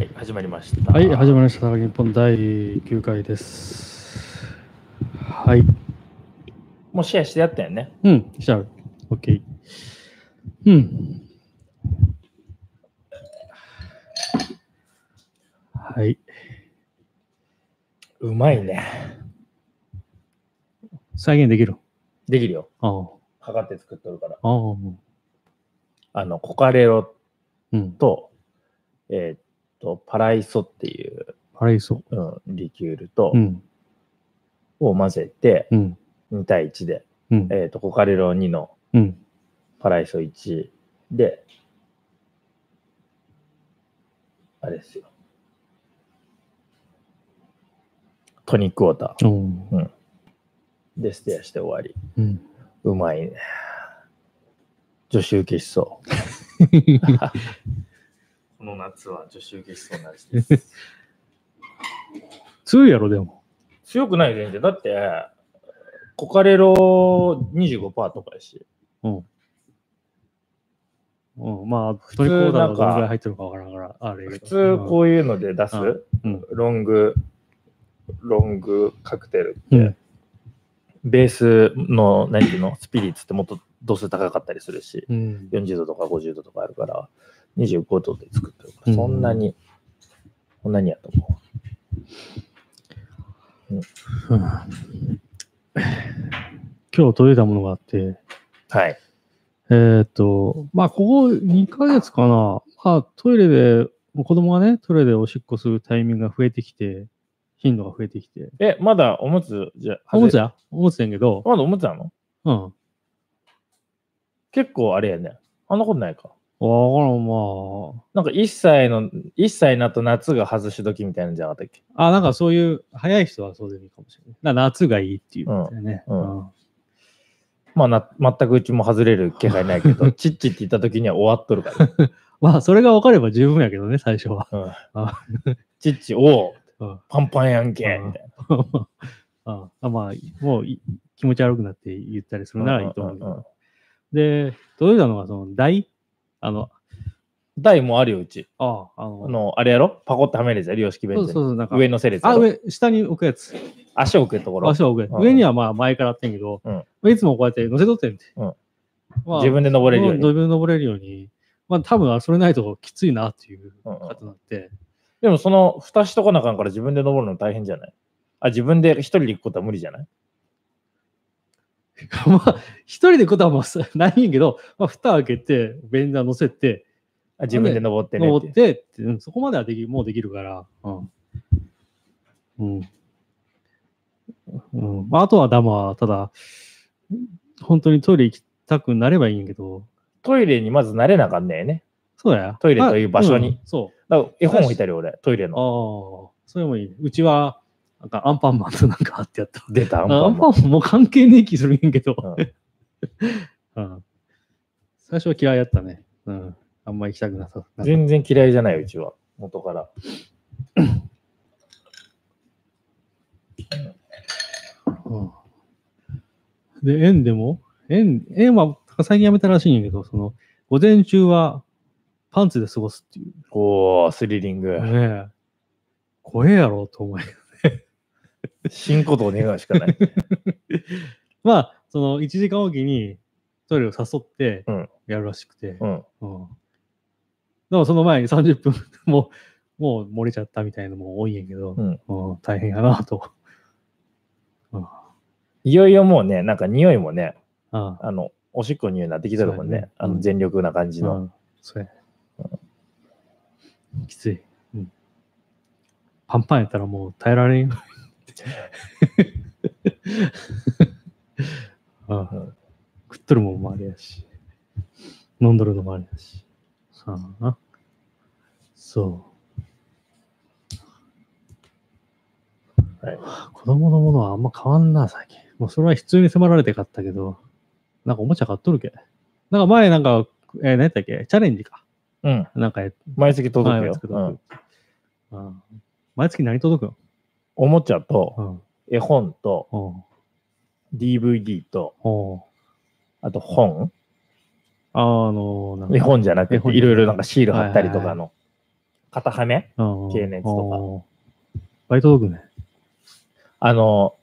はい、始まりました。はい、始まりました。日本第9回です。はい。もうシェアしてやったよね。うん、じゃあ、OK。うん。はい。うまいね。再現できる？できるよ。ああ。測って作っとるから。ああ。あの、コカレロうん。と、えーっと、パライソっていう、あれいそうん、リキュールと、う。うん。を混ぜて、うん。2対1で、うん。えーっと、コカレロ2のうん。パライソ1で、あれですよ。トニックウォータうん。ーでステアして終わり。うん。うまいね。女子受けしそう。この夏は女子受けしそうな味です。強いやろ、でも。強くない全然。だって、コカレロ25%とかやし。うん。うん、まあ、通トリコーダーがどのぐらい入ってるかわからんから、あれ普ど。通こういうので出す、うんうんロング、ロングカクテルって、うんベースの何ていうの？スピリッツってもっと度数高かったりするし、うん。40度とか50度とかあるから、25度で作ってるから、うんそんなに、そんなにやと思うん今日届いたものがあって、う。はい。えーっと、まあ、ここ2ヶ月かな、まあ、トイレで、子供がね、トイレでおしっこするタイミングが増えてきて、頻度が増えてきて、え、まだおむつじゃ、やおむつやおむつやんけど、まだおむつなの？うん。結構あれやね。あんなことないか。わからん、まなんか1歳の、1歳になと夏が外し時みたいなんじゃなかったっけ？あ。あ、なんかそういう、早い人はそうでもいいかもしれない。だから夏がいいっていうね。うんうんまあな、全くうちも外れる気配ないけど、チッチって言った時には終わっとるから。まあ、それが分かれば十分やけどね、最初は。うんあチッチ、おううんパンパンやんけうんみたいな。ああまあ、もうい気持ち悪くなって言ったりするならいいと思うけど。で、届いたのが、その台あの、台もあるよ、うち。ああ、あの、あの、あれやろ？パコってはめるやつやるよ、式弁当そうそうそう、なんか、上のせるやつやあ、ろ。上、下に置くやつ。足を置くところ。足を置くやつ。うん上にはまあ前からあってんけど、うんまあいつもこうやって乗せとってんて。うんまあ自分で登れるように。自分で登れるように。まあ多分それないときついなっていううんうんことになって。でもその蓋しとかなあかんから自分で登るの大変じゃない？あ、自分で一人で行くことは無理じゃない？まあ、一人でことはもうさ ないんやけど、まあ、蓋開けて、便座乗せて、あ自分で登ってね登っ。っててって、うんそこまではできもうできるから。うん。うん。うんまあ、あとはダムは、ただ、本当にトイレ行きたくなればいいんやけど、トイレにまず慣れなあかんねえね。そうや。トイレという場所にあうんそだから絵本置いたり俺、トイレう。ああの。、それもいい。うちは、なんかアンパンマンとなんかあってやった。出たアンアパンマンンパンマンもう関係ねえ気するんやけど、うん うん最初は嫌いやったね。うん。あんま行きたくなさ。全然嫌いじゃない、うちは。元から。うんで、園でも、園、園は最近やめたらしいんやけど、その、午前中はパンツで過ごすっていう。おー、スリリング。ねえ。怖えやろと思い。死んことを願うしかない。まあ、その、1時間おきにトイレを誘ってうんやるらしくて。うん。うん。でもその前に30分もう、もう漏れちゃったみたいなのも多いんやけど、うんうん大変やなと。うんいよいよもうね、なんか匂いもね、ああの、おしっこの匂いになってきてるもんね。ねあのうん全力な感じの。うん、それ。きつい、うん。パンパンやったらもう耐えられんよ。ああうん食っとるもんもあれやし。飲んどるのもあれやし。ああそう。はい子供のものはあんま変わんな、最近。もうそれは必要に迫られて買ったけど、なんかおもちゃ買っとるけ。なんか前なんか、えー、何やったっけ？チャレンジか。うん。なんか毎月届くよ毎月。うん届くうん毎月何届くのおもちゃと、うん。絵本と、うん。DVD と、おあと本あの、絵本じゃなくて、いろいろなんかシール貼ったりとかの。肩はめ？うん経熱とかか。バイト道具ね。あの、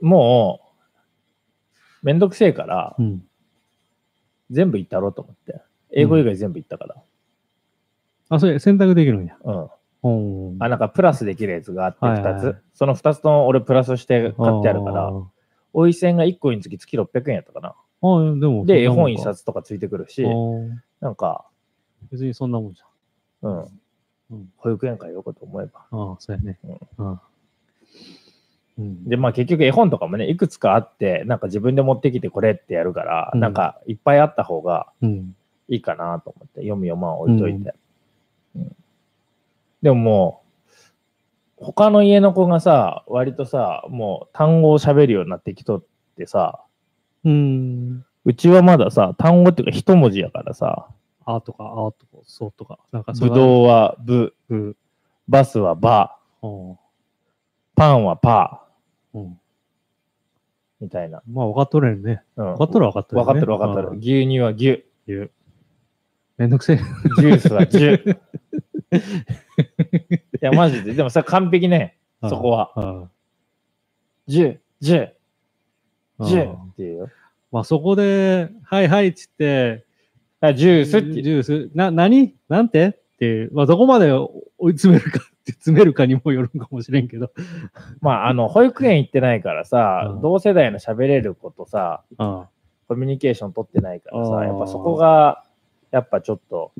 もう、めんどくせえからう、ん。全部行ったろうと思って。英語以外全部行ったから。あ、それ選択できるんや。うん。うん。あ、なんかプラスできるやつがあって2つ。はいはいはいその2つとも俺プラスして買ってあるからおい線が1個につき月600円やったかな。あー、でも。で、絵本一。冊とかついてくるしなんか、別にそんなもんじうんうん。保育園からよこと思えば。ゃん。ああ、そうやね。うん。うん。で、まあ結局絵本とかもね、いくつかあって、なんか自分で持ってきてこれってやるから、うんなんかいっぱいあった方がうん。いいかなと思って、読む読まん置いといて。うんでももう、他の家の子がさ、割とさ、もう単語を喋るようになってきとってさ、うん。うちはまださ、単語っていうか一文字やからさ、あとか、あとか、そうとか。なんかぶどうはぶ、う。うん。バスはば、うんパンはパうん。みたいな。まあ、分かっとるやんね。うん、分かっとるは分かっとるよね。分かってる分かってる。うん牛乳は牛、言う。めんどくせえ。ジュースはジュ。いや、マジで。でもさ、完璧ね、そこは。は。ジュ、ジュ、うん。ジュっていうよ。まあ、そこで、はいはいっつって、あジュースってジュース、な、何？なんて？って、まあ、どこまで追い詰めるかって、詰めるかにもよるんかもしれんけど。まあ、あの、保育園行ってないからさ、うん。同世代の喋れる子とさ、あコミュニケーション取ってないからさ、やっぱそこが、やっぱちょっと、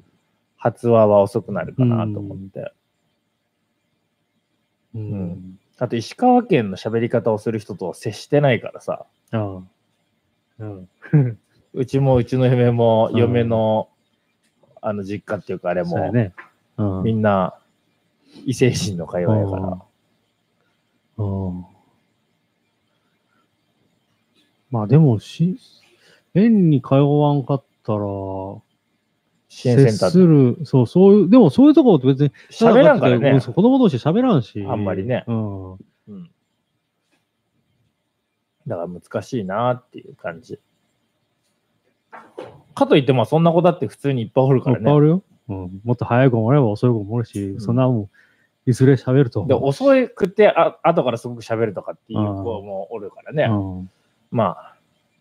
発話は遅くなるかなと思って。ううんん。あと、石川県の喋り方をする人とは接してないからさ、ああ。うん。うちもうちの嫁もうん嫁の、あの実家っていうかあれも、ね。うん。みんな異星人の会話やから、うん。まあでもし、園に通わんかったら、支援センタ接すーる、そう、そういう、でもそういうとこって別に、喋らんからね子供同士喋らんし。あんまりねうん。うんだから難しいなっていう感じ。かといって、まあそんな子だって普通にいっぱいおるからね。変わるよ。うん。もっと早い子もおれば遅い子もおるし、んそんなもん、いずれ喋るとで、思う。遅くてあ後からすごく喋るとかっていう子もおるからね。うん。まあ、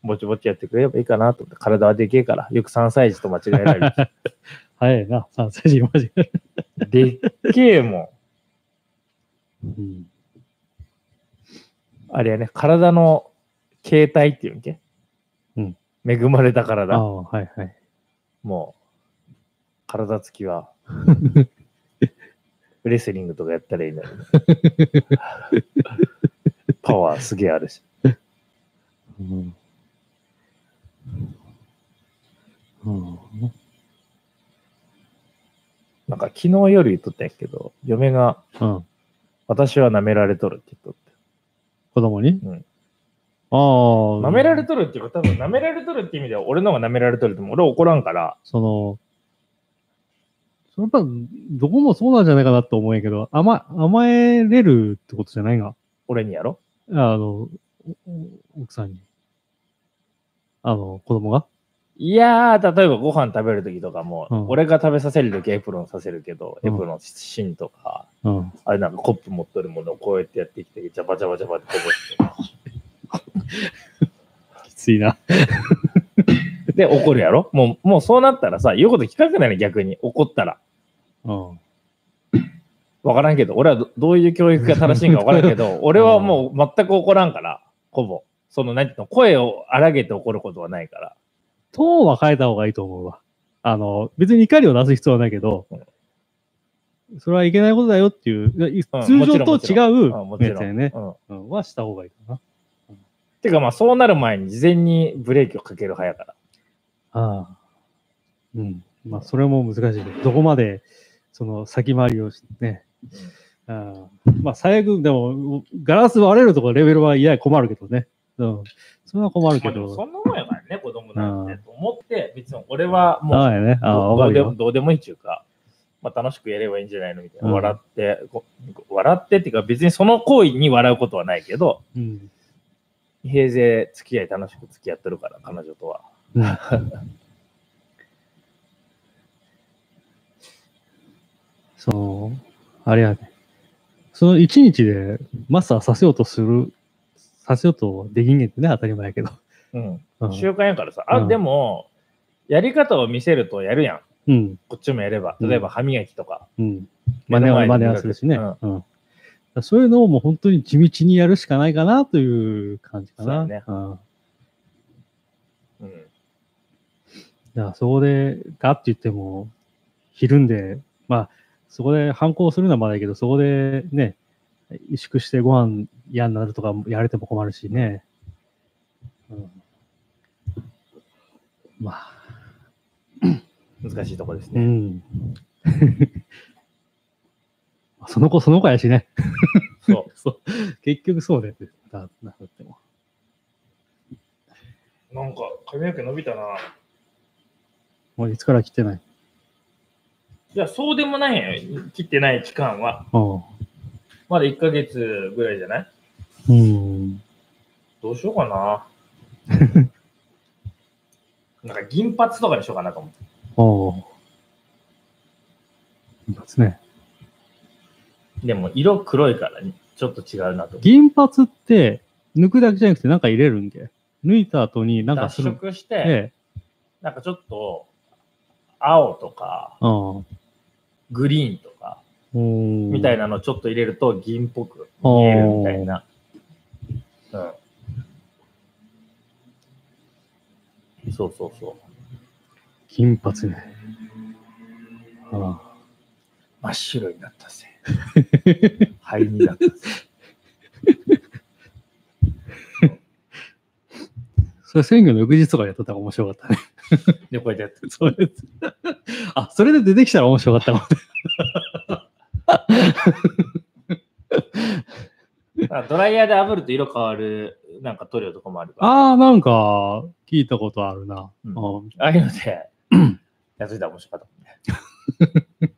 ぼちぼちやってくれればいいかなと思って、体はでけえから、よく3歳児と間違えられる。早いな、3歳児マジで。でっけえもん。うん。あれやね、体の形態っていうんけ？うん。恵まれたあ体。あ、はいはい。もう、体つきは、レスリングとかやったらいいのに。パワーすげえあるし。うん。うん。なんか昨日夜言っとったんやけど、嫁が、うん。私は舐められとるって言っとって。子供に？うんああ。舐められとるっていうか、多分舐められとるって意味では、俺の方が舐められとるっても俺怒らんから、その、それやっぱ、どこもそうなんじゃないかなと思うんやけど、甘、甘えれるってことじゃないが。俺にやろ？あの、お奥さんに。あの、子供が？いやー、例えばご飯食べるときとかも、うん俺が食べさせるときエプロンさせるけど、うんエプロン芯とか、うん。あれなんかコップ持っとるものをこうやってやってきて、ジャバジャバジャバってこぼして。きついな。で、怒るやろ？もう、もうそうなったらさ、言うこと聞かなくなる逆に。怒ったら。うん。わからんけど、俺はどどういう教育が正しいんかわからんけど、俺はもう全く怒らんから、ほぼ。その、なんていうの、声を荒げて怒ることはないから。トーンは変えた方がいいと思うわ。あの、別に怒りを出す必要はないけど、それはいけないことだよっていう、うん通常と違うんもちろんうやつやね。うん。うん。はした方がいいかな。てかまあ、そうなる前に事前にブレーキをかける派やから。ああ。うん。まあ、それも難しいけど、どこまで、その先回りをしてね。ああまあ、最悪、でも、ガラス割れるとこレベルは嫌や困るけどね。うん。それは困るけまあでもそど。んなもんやからね、子供なんて。と思って、別に俺はもう、ど。うでもどうでもいいっていうか、まあ、楽しくやればいいんじゃないのみたいな。うん笑ってこ、笑ってっていうか、別にその行為に笑うことはないけど、うん。平勢付き合い楽しく付き合ってるから、彼女とは。うんその、あれやね。その一日でマスターさせようとする、させようとできんげんってね、当たり前やけど。うん。うん習慣やからさ。あ、うんでも、やり方を見せるとやるやん。うん。こっちもやれば。うん例えば歯磨きとか。うん。真似は真似はするしね。ううん。そういうのをもう本当に地道にやるしかないかなという感じかな。そうやねうん。うん。だからそこでガッて言っても、ひるんで、まあ、そこで反抗するのはまだいいけど、そこでね、萎縮してご飯嫌になるとかやられても困るしね。うん、まあ、難しいとこですうね。ん。その子その子やしね。そう。そう。結局そうだよ。だなっても。なんか髪の毛伸びたな。もういつから来てない？いや、そうでもないよ。切ってない期間は。うまだ1ヶ月ぐらいじゃない？ん。うん。どうしようかな。なんか銀髪とかにしようかなと思って。おお。いいですね。でも色黒いからねちょっと違うなと。銀髪って抜くだけじゃなくてなんか入れるんけ抜いた後になんか脱する。色して、えなんかちょっと青とかえ。うん。グリーンとかみみたいなのちょっと入れると銀っぽく見えるみたいな。うん。そうそうそう。金髪ね。あ真っ白になったぜ。灰になったぜ。それ選挙の翌日とかやっとったら面白かったね。で、こうやってやって。それあ、それで出てきたら面白かったかも。あドライヤーで炙ると色変わるなんか塗料とかもあるから。ああ、なんか聞いたことあるな。うんうんああいうので、やっといたら面白かったもんね。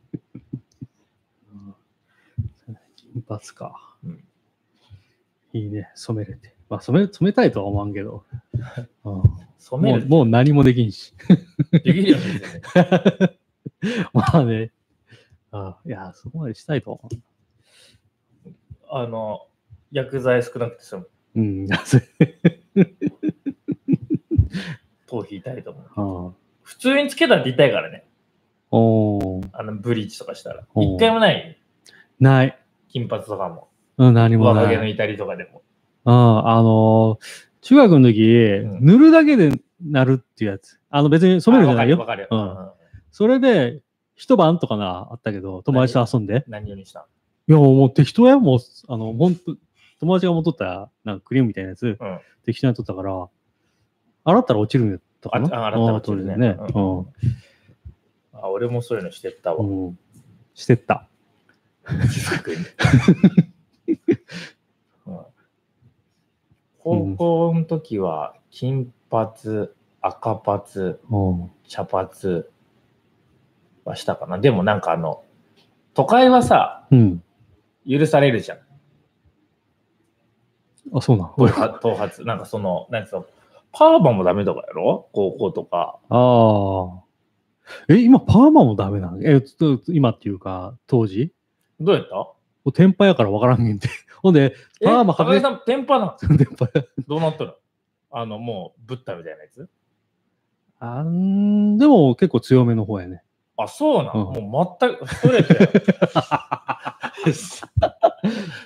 金髪か。うんいいね、染めれて。まあ、染め、染めたいとは思わんけど。うん染めるもう何もできんし。できるよね。まあね。あいや、そこまでしたいとは思あの、薬剤少なくて済む。う。うん、それ頭皮痛いと思う。ああ普通につけたって痛いからね。おーあの、ブリーチとかしたら。一回もない？ない。金髪とかも。うん、何も若ない。気の至りとかでも。うん、あのー中学の時、ん塗るだけでなるっていうやつ。あの、別に染めるんじゃないよ。あわかるよ。うんそれで、一晩とかな、あったけど、友達と遊んで。うん何色にした？いや、もう適当や。もう、あの、ほんと、友達が持っとった、なんかクリームみたいなやつ、うん。適当にやったから、洗ったら落ちるんやったかなああ洗ったら落ちるねね。うんあ、俺もそういうのしてったわ。してった。高校の時は、金髪、赤髪、うん。茶髪はしたかな。でもなんかあの、都会はさ、うん。許されるじゃん。あ、そうなん。頭髪、頭髪。なんかその、なんつうの、パーマもダメとかやろ？高校とか。ああ。え、今、パーマもダメなの？え、今っていうか、当時？どうやった？もう天パやから分からんげんて。ほんで、え、パーマかけさん、テンパなの？天パや。どうなったのあの、もう、ブッダみたいなやつ？あん、でも結構強めの方やね。あ、そうなん、うんもう全く、ストレートや。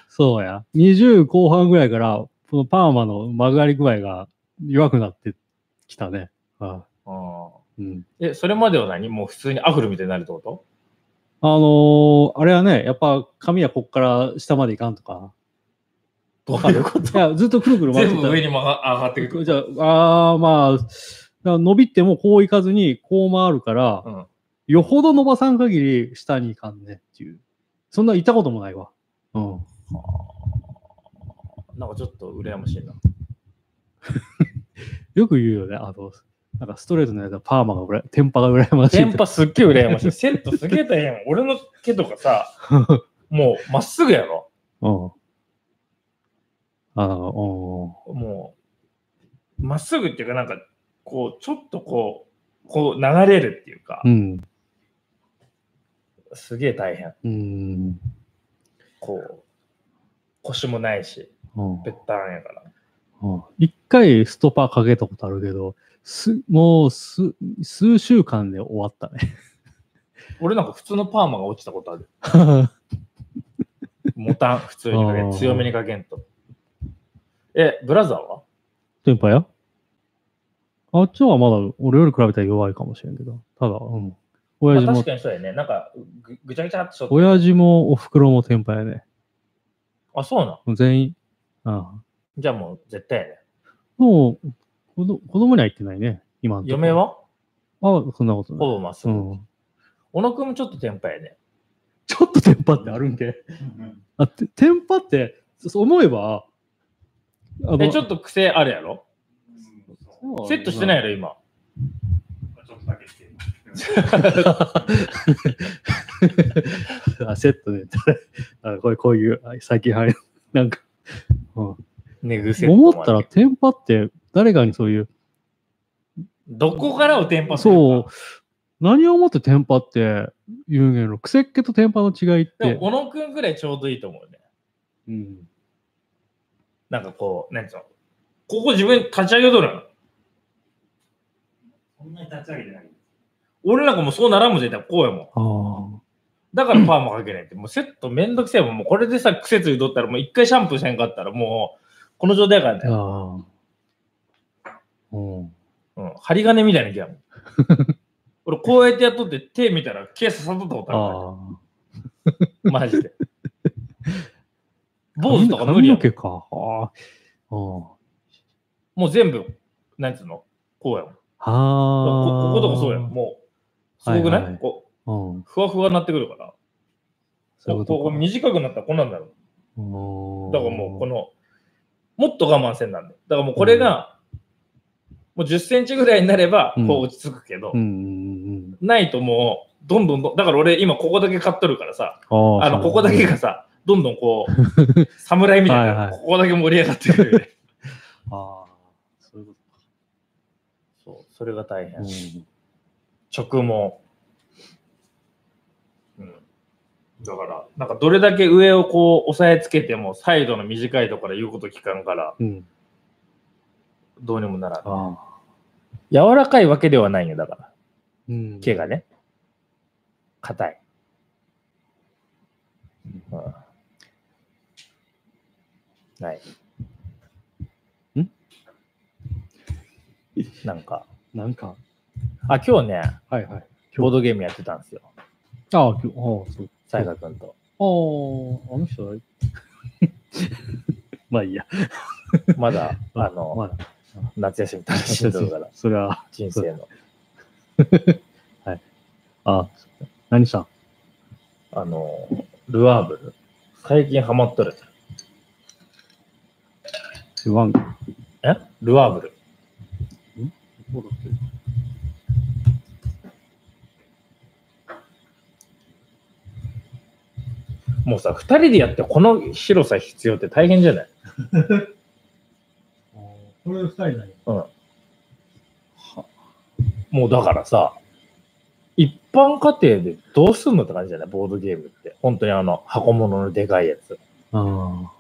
そうや。20後半ぐらいから、このパーマの曲がり具合が弱くなってきたね。あうんうん、え、それまでは何？もう普通にアフロみたいになるってこと？あのーあれはね、やっぱ髪はこっから下までいかんとか。どういうこと？いや、ずっとくるくる回ってた全部上にも上がってくる。じゃあ、あーまあ、伸びてもこういかずに、こう回るから、うん。よほど伸ばさん限り下にいかんねっていう。そんな行ったこともないわ。うん。なんかちょっと羨ましいな。よく言うよね。あの、なんかストレートのやつはパーマがうら、テンパが羨ましい。テンパすっげえ羨ましい。セットすげえ大変。俺の毛とかさ、もうまっすぐやろ。うん。あの、もう、まっすぐっていうかなんか、こう、ちょっとこう、こう流れるっていうかう、ん。すげえ大変。うん。こう、腰もないし、うんぺったんやから。うん一回ストパーかけたことあるけど、すもう数数週間で終わったね。俺なんか普通のパーマが落ちたことある。モタン、普通にかけ強めにかけんと。え、ブラザーは？テンパや？あっちはまだ俺より比べたら弱いかもしれんけど。ただ、うん。親父もまあ確、かにそうやね。なんかぐぐちゃぐちゃってしょって。親父もお袋もテンパやね。あ、そうなん？全員。ああじゃあもう絶対やね。もう、子ど子供には言ってないね。今のとこ嫁は？あそんなことない。ほぼまっすぐ。うん。小野くんもちょっとテンパやね。ちょっとテンパってあるんけ？あ、てテンパって、そう思えば、あえ、ちょっと癖あるやろ？とセットしてないやろ、今？あセットで、あこういう、こういう、あ最近はやなんか、うん寝癖思ったら、テンパって誰かにそういう、どこからをテンパするそうか。、何をもってテンパって言うげんの、癖っ気とテンパの違いってでも、、小野くんぐらいちょうどいいと思うね。うん、なんかこう、なんつうの？ここ自分立ち上げとるの？そんなに立ち上げてない。俺なんかもうそうならんもん絶対こうやもん。あだからパーマかけないって。もうセットめんどくせえもん。もうこれでさ、癖ついとったら、もう一回シャンプーせんかったら、もう、この状態やからあ、ね。うん。うん。針金みたいな気やもん。俺こうやってやっとって手見たら毛刺さっとったことあるあ マジで。あ。坊主とか無理やもん髪か。ああ。あもう全部、なんつうの？こうやもん。こあ。こことかそうやん。もう、すごくない、はいはいこううん。ふわふわになってくるから。そうここ短くなったらこんなんだろう。とだからもうこの、もっと我慢せんなんで。だからもうこれが、もう10センチぐらいになれば、うんこう落ち着くけど、うんうんうん。ないともう、どんどんだから俺今ここだけ買っとるからさ、あの、ここだけがさ、どんどんこう、侍みたいな、はいはいここだけ盛り上がってくるよね。ああ。そういうこそう、それが大変。とか。直毛。うん。だから、なんかどれだけ上をこう押さえつけても、サイドの短いところから言うこと聞かんから、うん。うん。どうにもならん。ああ。柔らかいわけではないよ、だから。うん。毛がね。硬い。うん。ない。ん？なんか、なんか、あ、今日ね、はいはい。ボードゲームやってたんですよ。ああ、今日、ああ、そう。さやかくんと。ああ、あの人は まあいいや。まだ、あの、まだ。夏休み楽しんでるから、それは、人生の。ああ、何したん？あの、ルアーブル。最近ハマっとる。言わん。え？ルアーブル。もうさ、二人でやってこの広さ必要って大変じゃない？これ二人だよ。うん。もうだからさ、一般家庭でどうすんのって感じじゃない？ボードゲームって。本当にあの、箱物のでかいやつ。ああ。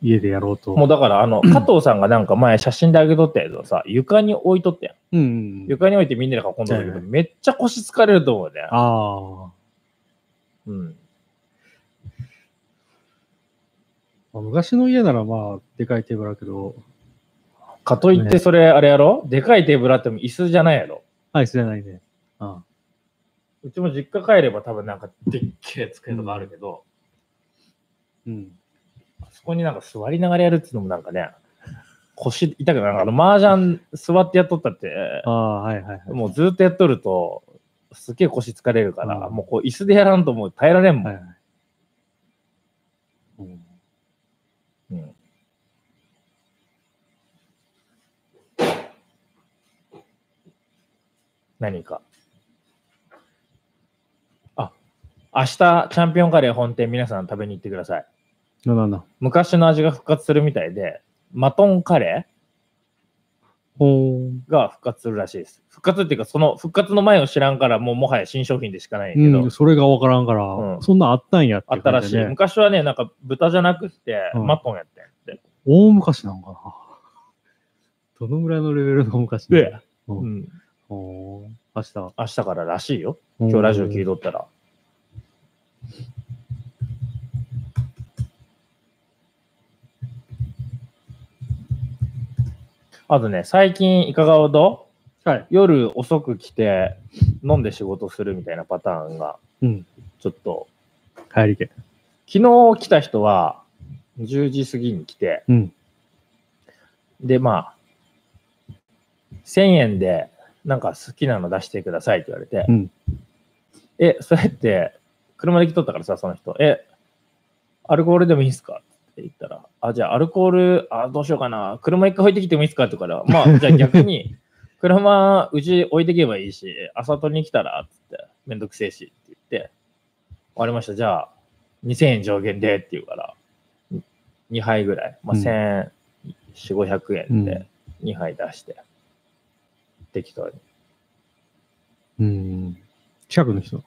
家でやろうと。もうだからあの、加藤さんがなんか前写真であげとったやつをさ、床に置いとったやん。うんうん。床に置いてみんなで囲んだんだけど、めっちゃ腰疲れると思うね。あうん。あ。昔の家ならまあ、でかいテーブルだけど、かといってそれあれやろ？でかいテーブルあっても椅子じゃないやろ？アイスじゃないね。あうちも実家帰れば多分なんかでっけえ机とかあるけど、うん。あそこになんか座りながらやるっていうのもなんかね、腰痛くなる。あの麻雀座ってやっとったって、ああ、はいはいはい。もうずっとやっとると、すっげえ腰疲れるから、うんもうこう椅子でやらんともう耐えられんもん。はいはい。うんうん何か。あ、明日チャンピオンカレー本店皆さん食べに行ってください。ななんだ。昔の味が復活するみたいで、マトンカレほーが復活するらしいです。復活っていうか、その復活の前を知らんから、もうもはや新商品でしかないけど、うん、それがわからんから、うんそんなんあったんやってあったらしい。昔はね、なんか豚じゃなくって、うんマトンやったんやって。大昔なんかな。どのぐらいのレベルの昔で、ううんん、ほー明日。明日かららしいよ。今日ラジオ聞いとったら。あとね、最近いかがほど？はい。夜遅く来て飲んで仕事するみたいなパターンがうん。ちょっと帰りで。昨日来た人は10時過ぎに来て、うん。で、まあ、1000円でなんか好きなの出してくださいって言われて、うん。え、それって車で来とったからさ、その人、え、アルコールでもいいですかって言ったら、あ、じゃあアルコール、あ、どうしようかな、車一回置いてきてもいいですかって言うから、まあ、じゃあ 逆に、車うち置いてけばいいし、朝取りに来たらってって、めんどくせえしって言って、終わりました、じゃあ2000円上限でって言うから、2杯ぐらい、まあ、うん。1400、500円でうん。2杯出して、適当に。うん。近くの人、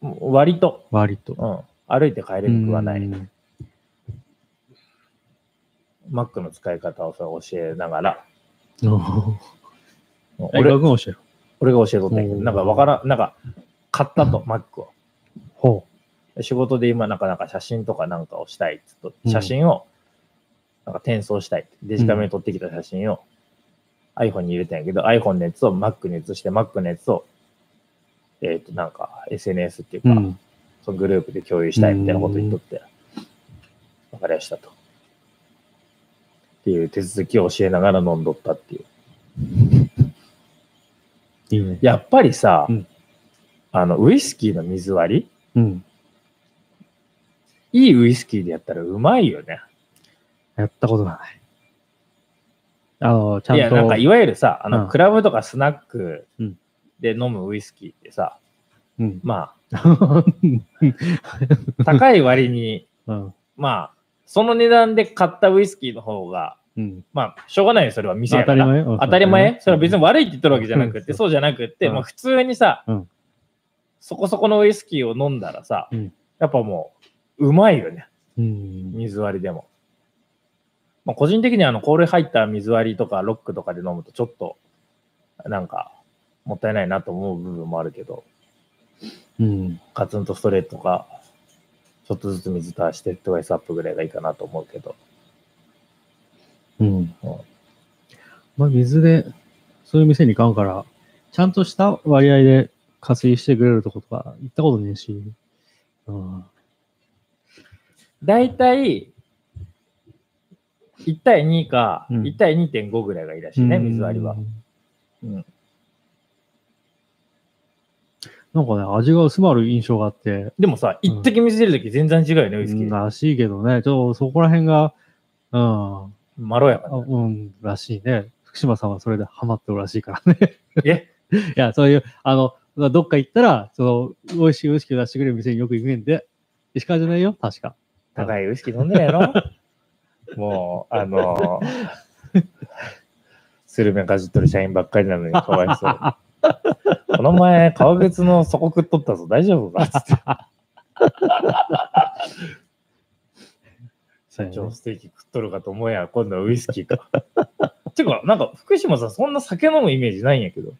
割と、割と。うん、歩いて帰れるくはない。うんマックの使い方をそれ教えながら、お俺俺が教える。俺が教えとったんやけど、なんかわからん、なんか買ったと、マックを。ほ仕事で今、なんかなんか写真とかなんかをしたいっとうん写真をなんか転送したい。デジカメに撮ってきた写真を iPhone に入れたんやけど、iPhone のやつを Mac に移して、Mac のやつを、えっ、と、なんか SNS っていうう。か、うん。そのグループで共有したいみたいなこと言っとって、わかりましたと。っていう手続きを教えながら飲んどったっていう。いいね。やっぱりさ、うんあの、ウイスキーの水割うん。りいいウイスキーでやったらうまいよね。やったことがない。あの、ちゃんと。いや、なんかいわゆるさ、あの、うんクラブとかスナックうんで飲むウイスキーってさ、うん。まあ、高い割に、うん。まあ、その値段で買ったウイスキーの方が、うん。まあ、しょうがないよ、それは店当やから。たり前？うん当たり前？それは別に悪いって言ってるわけじゃなくて、うんそうじゃなくて、うんまあ普通にさ、うんそこそこのウイスキーを飲んだらさ、うんやっぱもう、うまいよね、うん。水割りでも。まあ、個人的にはあの、氷入った水割りとかロックとかで飲むとちょっと、なんか、もったいないなと思う部分もあるけど、うん。カツンとストレートか、ちょっとずつ水と足してトワイスアップぐらいがいいかなと思うけど。うん。うんまあ、水で、そういう店に買うから、ちゃんとした割合で加水してくれるとことか行ったことねえし。うん。大体、1対2か、うん1対2.5ぐらいがいいらしいね、水割りは。。うん。なんかね、味が薄まる印象があって、でもさ、一滴水出るとき全然違うよね、ウイスキー。らしいけどね、ちょっとそこら辺が、うん、まろやかあな。うん、らしいね。福島さんはそれでハマってるらしいからね。え？いや、そういう、あの、どっか行ったら、その、美味しいウイスキーを出してくれる店によく行くんで、石川じゃないよ、確か。高いウイスキー飲んでないのもう、あのー、スルメかじっとる社員ばっかりなのにかわいそう。この前、革靴の底食っとったぞ、大丈夫か？つって。そうやね超ステーキ食っとるかと思えや、今度はウイスキーか。てか、なんか、福島さん、そんな酒飲むイメージないんやけど。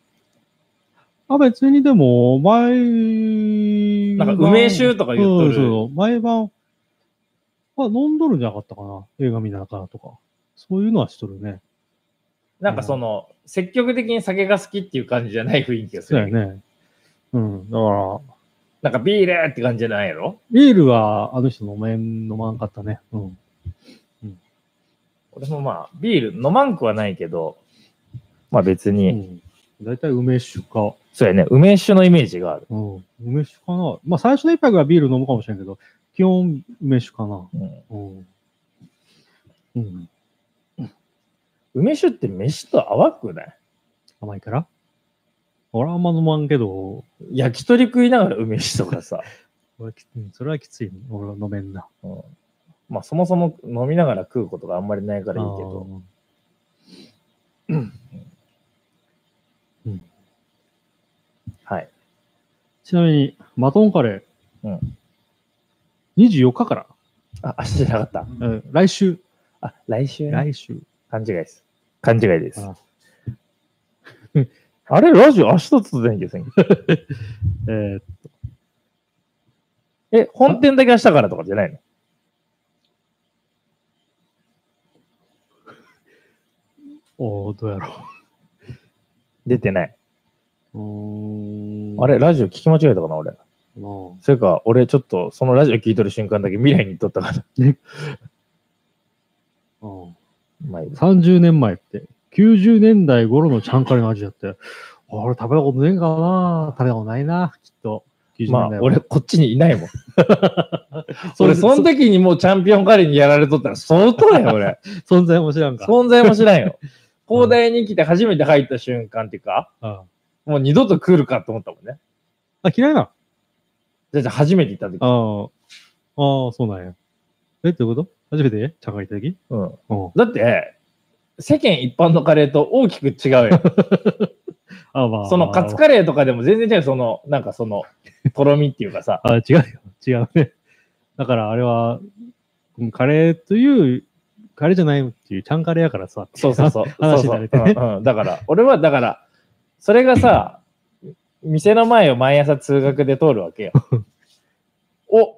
あ、別にでも、前、なんか梅酒とか言っとるうんそう毎晩、あ、飲んどるんじゃなかったかな？映画見ながらとか。そういうのはしとるね。なんかその、積極的に酒が好きっていう感じじゃない雰囲気がする。そうやね。うん。だから、なんかビールって感じじゃないやろ？ビールはあの人飲めん、飲まんかったね。うん。俺もまあ、ビール飲まんくはないけど、まあ別うに、ん。だいたい梅酒か。そうやね、梅酒のイメージがある。うん。梅酒かな。まあ最初の一杯はビール飲むかもしれんけど、基本梅酒かな。うん、うん。うん。梅酒って飯と淡くない？甘いから？俺はあんま飲まんけど、焼き鳥食いながら梅酒とかさ、俺それはきつい、ね。俺は飲めんな。うん、まあそもそも飲みながら食うことがあんまりないからいいけど、あはい。ちなみに、マトンカレー。うん24日から。あ、明日じゃなかった。うん来週。あ、来週ね。来週。勘違いです。勘違いです。ああ れ、ラジオ明日突然ですね。えーえ、本店だけ明日からとかじゃないの？おーどうやろ出てない。あれ、ラジオ聞き間違えたかな、俺。うんそれか、俺ちょっと、そのラジオ聞いとる瞬間だけ未来に行っとったから。うんまあいい30年前って、90年代頃のちゃんカレーの味だって、俺食べたことねえかな食べたことないな、きっと。90年まあ俺、こっちにいないもん。そう俺、その時にもうチャンピオンカレーにやられとったら相当だよ、俺。存在も知らんか。存在も知らんよ。広大に来て初めて入った瞬間っていうか、うんもう二度と来るかと思ったもんね。あ、嫌いなじゃあじゃあ初めて行った時。ああ、ああ、そうなんや。え、どういうこと？初めて？ちゃんカレー行った時？うん。うん。だって、世間一般のカレーと大きく違うよ。あまあ。そのカツカレーとかでも全然違う。その、なんかその、とろみっていうかさ。あ、違うよ。違うね。だからあれは、うんカレーという、カレーじゃないっていう、ちゃんカレーやからさ。そうそうそう。話そうそうになれてねうんうんだから、俺はだから、それがさ、店の前を毎朝通学で通るわけよ。お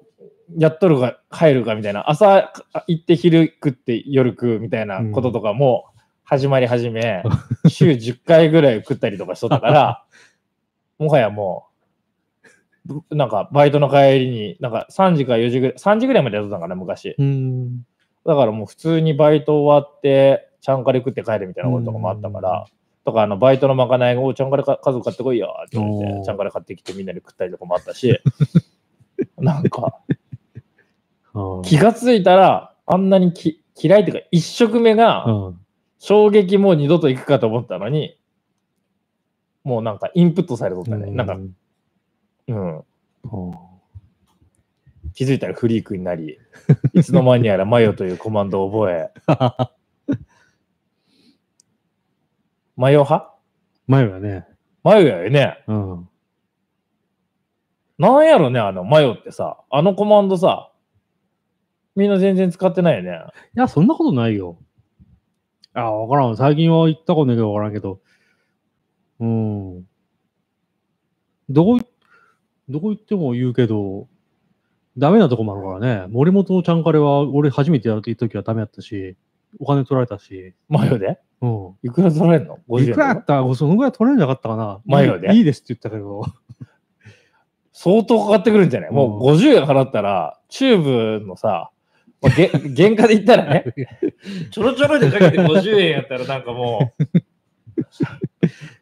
やっとるか入るかみたいな。朝行って昼食って夜食うみたいなこととかも始まり始め、週10回ぐらい食ったりとかしとったから、もはやもう、ぶなんかバイトの帰りに、なんか3時か4時ぐらい、3時ぐらいまでやってたんかな、昔。うん。だからもう普通にバイト終わって、ちゃんカレー食って帰るみたいなこととかもあったから、とかあのバイトのまかないを、おちゃんカレーか数買ってこいよって言われて、ちゃんカレー買ってきてみんなで食ったりとかもあったし、なんかあ気がついたら、あんなにき嫌いっていうか、一食目がうん。衝撃もう二度と行くかと思ったのに、もうなんかインプットされとったね。なんか、うん、うん。気づいたらフリークになり、いつの間にやらマヨというコマンドを覚え、マヨ派？前はね。マヨやよね。うん。なんやろね、あのマヨってさ、あのコマンドさ、みんな全然使ってないよね。いや、そんなことないよ。あ、わからん。最近は行ったことないけどわからんけど。うん。どこ、どこ行っても言うけど、ダメなとこもあるからね。森本ちゃんカレーは、俺初めてやるって言った時はダメやったし、お金取られたし。マヨで？うん。いくら取られるの ?50 円いくらやった？らそのぐらい取れるんじゃなかったかな。マヨで？いいいいですって言ったけど。相当かかってくるんじゃない？もう50円払ったら、チューブのさ、まあ、げ 原価で言ったらね、ちょろちょろでかけて50円やったらなんかも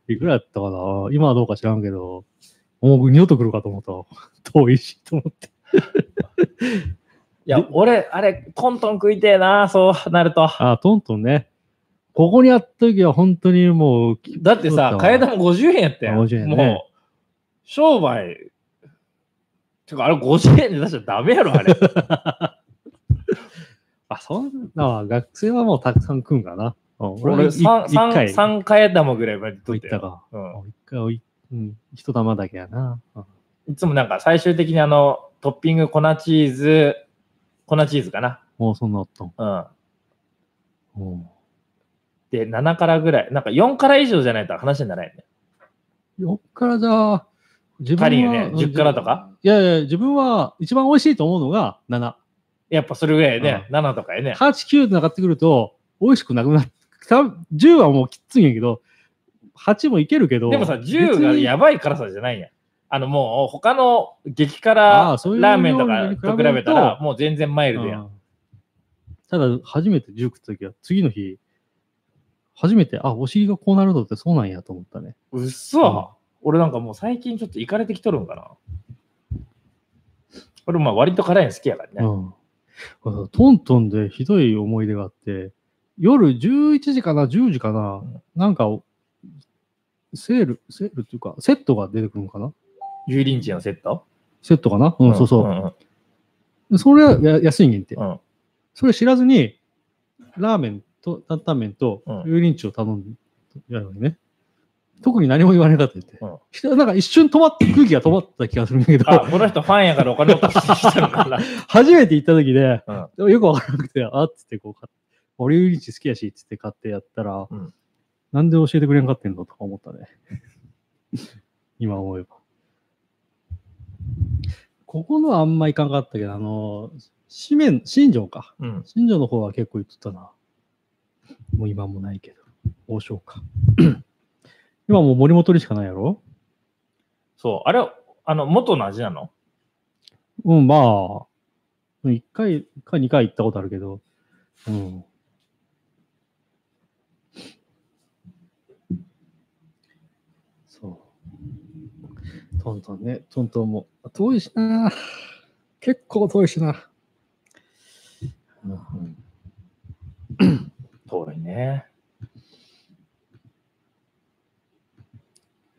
う、いくらやったかな？今はどうか知らんけど、もう二度と来るかと思ったわ。遠いしと思って。いや、俺、あれ、トントン食いてえな、そうなると。あ、トントンね。ここにあった時は本当にもう、だってさ、替え玉50円やったよ。あ50円ねもう、商売、てか、あれ50円で出しちゃダメやろ、あれ。あ、そんな、学生はもうたくさん食うんかな。うん俺、い3、一回三三替え玉ぐらいまで取ったたか。うん一回おい、うん、一玉だけやな。うんいつもなんか最終的にあの、トッピング粉チーズ、粉チーズかな。もうそんなあったん。うん。うんで、7からぐらい。なんか4から以上じゃないと話にならないよね。よっからじゃあ、自分は、仮にねうん10か？らとかいやいや、自分は一番美味しいと思うのが7。やっぱそれぐらいね、7とかやね。8、9となってくると、美味しくなくなって、多分10はもうきついんやけど、8もいけるけど。でもさ、10がやばい辛さじゃないやん。あのもう他の激あ辛ラーメンとかと比べたらもう全然マイルドやん。うんただ、初めて10食った時は、次の日、初めて、あ、お尻がこうなるのってそうなんやと思ったね。うっそ、俺なんかもう最近ちょっといかれてきとるんかな。俺まあ割と辛いの好きやからね。うん。トントンでひどい思い出があって、夜11時かな、10時かな、うんなんか、セール、セールっていうか、セットが出てくるのかな油淋鶏のセット？セットかな？うん、そうそう。んでそれはや安いねんって。うんそれ知らずに、ラーメンと担々麺とうん油淋鶏を頼んやるのにね。特に何も言われなかったって。うん人なんか一瞬止まって、空気が止まった気がするんだけど、あ、この人ファンやからお金落としてきたのかな。初めて行った時で、よくわからなくて、あっつってこう買っ、オリーブリーチ好きやし、っつって買ってやったら、うんなんで教えてくれんかってんのとか思ったね。今思えば。ここのはあんま行かんかったけど、あの、紙面、新庄か。うん。新庄の方は結構行っとったな。もう今もないけど。王将か。今もう森本りしかないやろ？そう。あれ、あの、元の味なの？うん、まあ、一回か二回行ったことあるけど、うん。そう。トントンね、トントンも遠いしな。結構遠いしな。遠いね。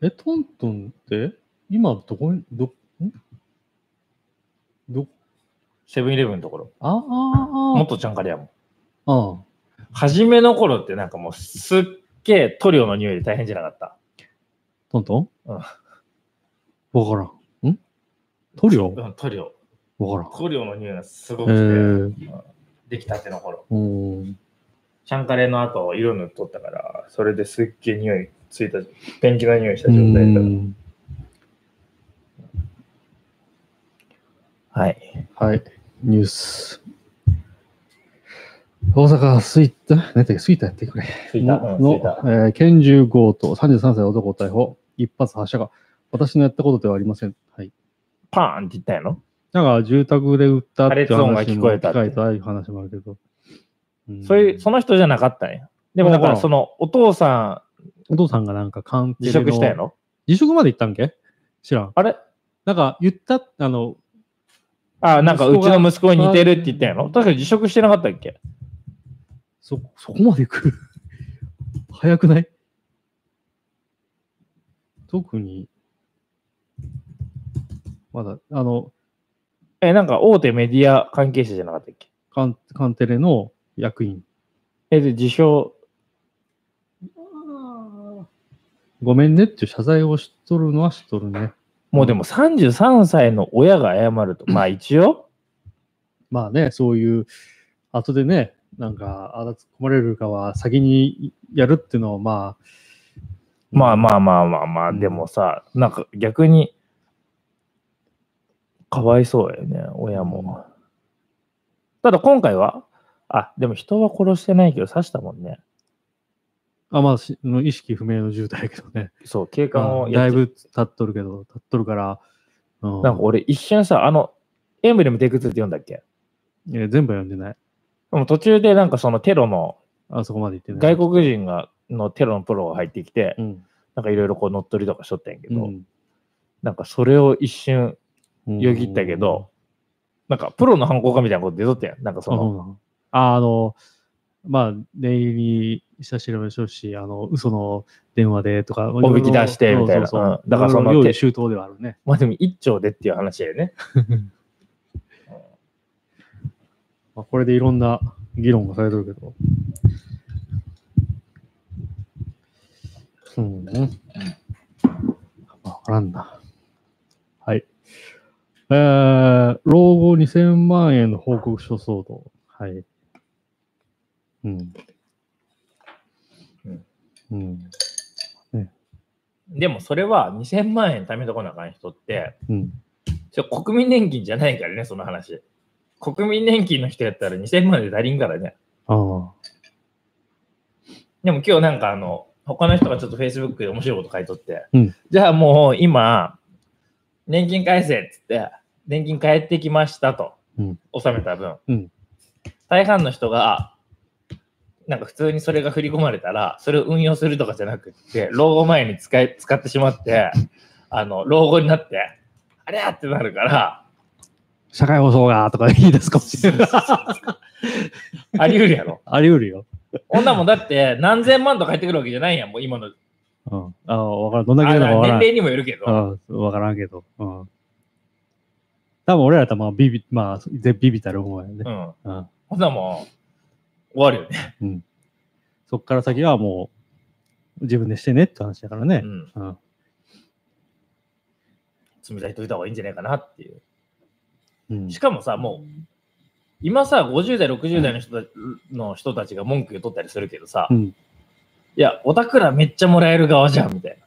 え、トントンって今どこに、ど、ん？ど、セブンイレブンのところ。ああ、あ元ちゃんからやもん。あ、あ初めの頃ってなんかもうすっげえ塗料の匂いで大変じゃなかった？トントン？うんわからん。ん？塗料うん、塗料。わからん。塗料の匂いがすごえくて、ー、できたての頃。うん。シャンカレーの後、色塗っとったから、それですっげえ匂いついた、ペンキの匂いした状態だはい。はい。ニュース。大阪スイータ、何だっけ、スイータやってくれ。ついた。の。えー拳銃強盗、33歳男を逮捕。一発発射が。私のやったことではありません。はい。パーンって言ったんやろ？なんか住宅で撃ったって話も聞こえたって。聞かれた話もあるけど。うん。そういう、その人じゃなかったんや。でもだから、その、お父さお父さんがなんか鑑ん、辞職したやろ？辞職まで行ったんけ？知らん。あれ？なんか言った、あの、あ、なんかうちの息子に似てるって言ったんやろ？確かに辞職してなかったっけ？そ、そこまで行く？早くない？特に、まだ、あの、え、なんか大手メディア関係者じゃなかったっけ？カンカンテレの役員。え、で、自称、ごめんねっていう謝罪をしとるのはしとるね。もうでも33歳の親が謝ると、まあ一応、まあね、そういう、後でね、なんか、あだ突っ込まれるかは先にやるっていうのは、まあ、まあまあまあまあまあ、うん。でもさ、なんか逆に、かわいそうやよね、親も。ただ今回は、あ、でも人は殺してないけど刺したもんね。あ、まあ、し意識不明の重体やけどね。そう、警官をだやっちゃいぶ経っとるけど、経っとるから、うんなんか俺一瞬さ、あの、エンブレムテイク2って読んだっけ？いや全部読んでない。でも途中でなんかそのテロの、あそこまで言ってない。外国人が、のテロのプロが入ってきて、うん。なんかいろいろこう乗っ取りとかしとったんやけど、うんなんかそれを一瞬うんよぎったけど、なんかプロの犯行かみたいなこと出とったやん。なんかその、ああの、まあ、念入りに下調べしようし、あの、嘘の電話でとか、おびき出してみたいなそうだからそのいろいろ用意周到ではあるね。まあでも一丁でっていう話だよね。まあ、これでいろんな議論がされてるけど。うん。わからんな。はい。えー、老後2000万円の報告書騒動。はい。うん。うん。うん。でもそれは2000万円貯めとこなあかん人って、うん。それ国民年金じゃないからね、その話。国民年金の人やったら2000万で足りんからね。ああ。でも今日なんかあの、他の人がちょっと Facebook で面白いこと書いとって、うんじゃあもう今、年金返せっつって、年金返ってきましたと、うん納めた分、うん大半の人が、なんか普通にそれが振り込まれたら、それを運用するとかじゃなくって、老後前に使い使ってしまって、あの、老後になって、あれやってなるから、社会保障がとか言い出すかもしれない。あり得るやろ。あり得るよ。女もだって何千万とか返ってくるわけじゃないやん、もう今の。うん。ああ、わからん。どんだけあなのかわからん。年齢にもよるけど。うん、わからんけど。うん。多分俺らとまあビビ、まあ、でビビたる思うよねう。ん。うん。ほんならもう、終わるよね。そっから先はも自分でしてねって話だからねう。ん。うん。積み立てといた方がいいんじゃないかなっていう。うんしかもさ、もう、今さ、50代、60代の人たの人たちが文句言っとったりするけどさ、うん。いや、おたくらめっちゃもらえる側じゃん、みたい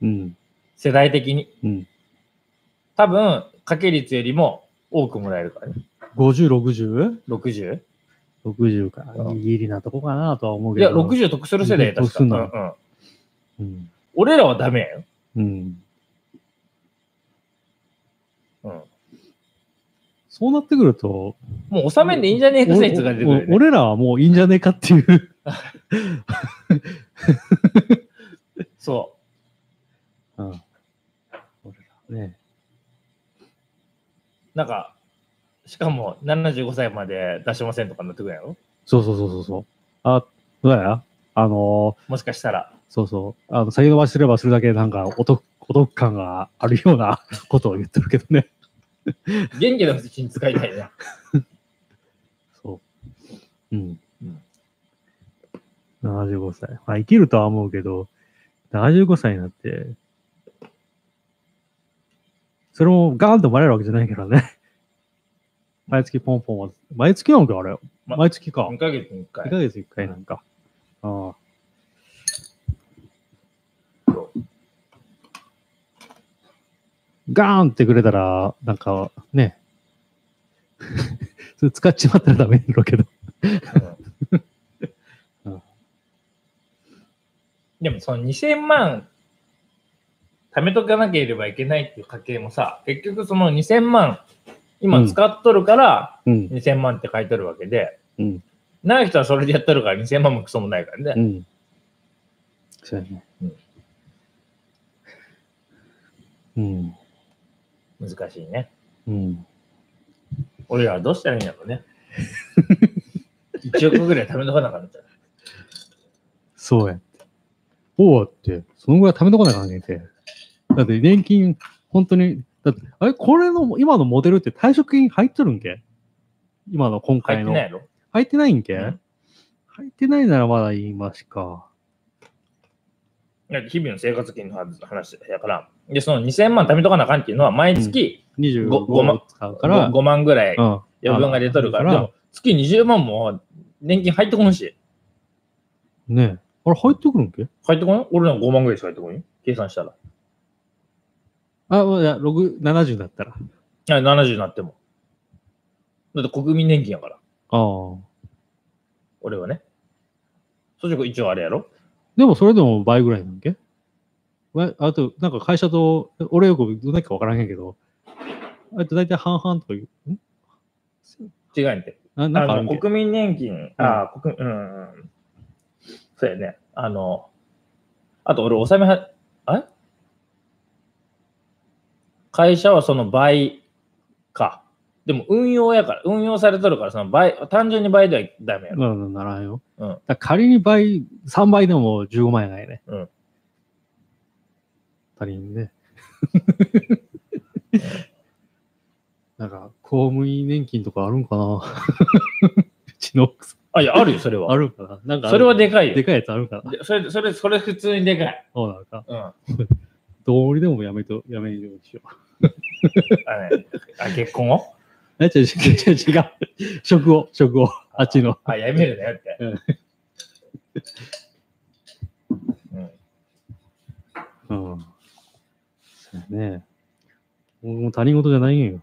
な。うん。世代的に。うん。多分、掛け率よりも多くもらえるからね。50、60? 60? 60か。うんギリなとこかなとは思ういや、けど。。60得する世代確か。うんうんうん。俺らはダメやよ。うん。うん。そうなってくると、もう納めんでいいんじゃねえか説が出てくるよね、俺らはもういいんじゃねえかっていう。そうん。俺らね。う。なんか、しかも75歳まで出しませんとかなってくるやろ？そうそうそうそうそう。あ、どうや？あのもしかしたら。そうそう。あの、先延ばしすればするだけなんかお得、お得感があるようなことを言ってるけどね。元気なうちに使いたいね。そう。うん。うん75歳。まあ、生きるとは思うけど、75歳になって、それもガーンともらえるわけじゃないからね。毎月ポンポンは、毎月なんかあれ、ま毎月か。2ヶ月に1 2回。ヶ月1回なんか。ああ。ガーンってくれたら、なんかね、それ使っちまったらダメだろうけど。うんでもその2000万貯めとかなければいけないっていう家計もさ、結局その2000万今使っとるからうん。2000万って書いとるわけで、うん。ない人はそれでやっとるから2000万もクソもないからね。うん。そうやね。うん。難しいね。うん。俺らはどうしたらいいんだろうね。1億ぐらい貯めとかなかったら。そうやって。おうって、そのぐらい貯めとかなきゃいけないって。だって年金、本当に、だって、あれ、これの、今のモデルって退職金入っとるんけ？今の今入回の。ってないやろ？入ってないんけ、うん入ってないならまだ言いますか。日々の生活金の話やから。で、その2000万貯めとかなあかんっていうのは毎月25ごごま使うから。5, 万ぐらいうん。余分が出とるから、あでも月20万も年金入ってこんし。ねえ。あれ入ってくるんけ？入ってこん？俺らの5万ぐらいしか入ってこんよ計算したら。あ、いや、6、70だったら。いや70になっても。だって国民年金やから。ああ。俺はね。そっち一応あれやろでもそれでも倍ぐらいなんけ？わあと、なんか会社と、俺よくどんなかわからんへんけど、あと大体半々とかいう、ん？違うんて。ななんかあの国民年金、ああ、国、うん、うん。そうやね。あの、あと俺、納めは、あれ？会社はその倍か。でも運用やから、運用されとるから、その倍、単純に倍ではダメやろ。なならんよ。うん仮に倍、3倍でも15万円がいね。うん足りんね。なんか、公務員年金とかあるんかな うちの奥さん。あ、いや、あるよ、それは。あるんかななんかあるそれはでかいよ。でかいやつあるんかなでそれ、それ、それ普通にでかい。そうなのか。うん。どうりでもやめと、やめるようにしよう。あねあ結婚を？え、違う違う違う違う。職を、職を。あっちの。あ、やめるなよって。うんうん。うん。そうやね。もう他人事じゃないんよ。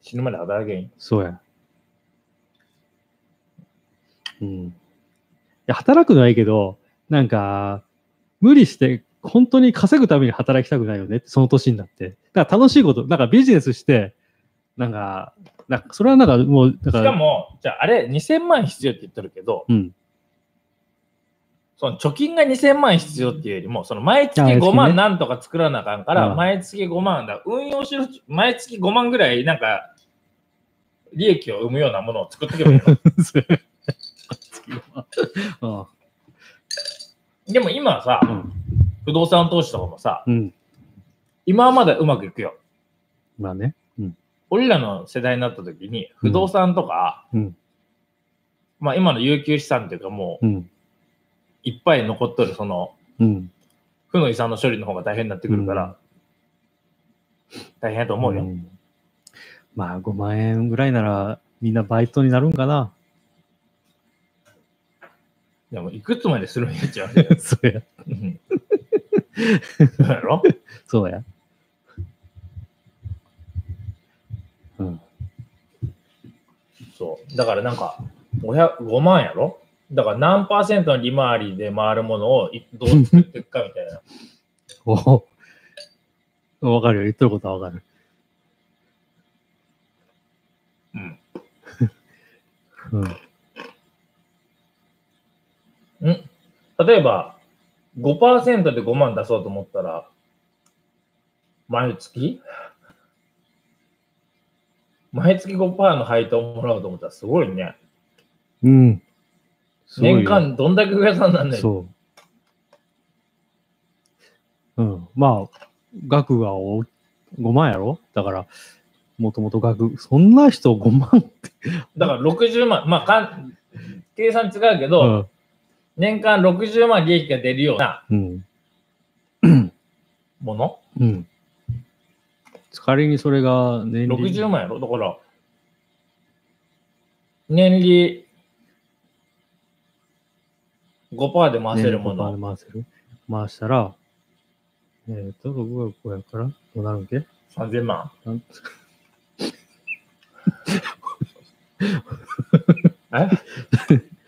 死ぬまで働けん？そうや。うん。いや、働くのはいいけど、なんか、無理して、本当に稼ぐために働きたくないよねその年になって。だから楽しいこと、なんかビジネスして、なんか、なんかそれはなんかもう、だか、しからも、じゃああれ、2000万必要って言ってるけど、うん。その貯金が2000万必要っていうよりも、その毎月あ毎月ね5万なんとか作らなあかんから、うん毎月5万だ。運用しろ、毎月5万ぐらい、なんか、利益を生むようなものを作っておけばいいの。あでも今さ、うん。不動産投資とかもさ、うん。今はまだうまくいくよ。まあね。うん。俺らの世代になった時に、不動産とか、うん。まあ今の有給資産っていうかもううん。いっぱい残っとるそのうん。負の遺産の処理の方が大変になってくるから、大変やと思うよ。んまあ、5万円ぐらいなら、みんなバイトになるんかな。でもいくつまでするんやっちゃう。そうや。うんそうやろ？そうや。うん。そう。だからなんか、500 5万やろ？だから何パーセントの利回りで回るものをいどう作っていくかみたいな。お お。わかるよ。言ってることはわかる。うん。うん。ん例えば、5%で5万出そうと思ったら、毎月？毎月5%の配当をもらおうと思ったらすごいね。うん。年間どんだけ増やさんなんねん。そう。うん。まあ、額がお5万やろ？だから、もともと額、そんな人5万って。だから60万、まあかん、計算違うけど、年間60万利益が出るようなうん。うん。もの？うん。仮にそれが年利 ?60 万やろ？だから、年利5%で回せるも年の。5%で回せる回したら、えっ、と、6が5やから、どうなるんけ？3000万。え？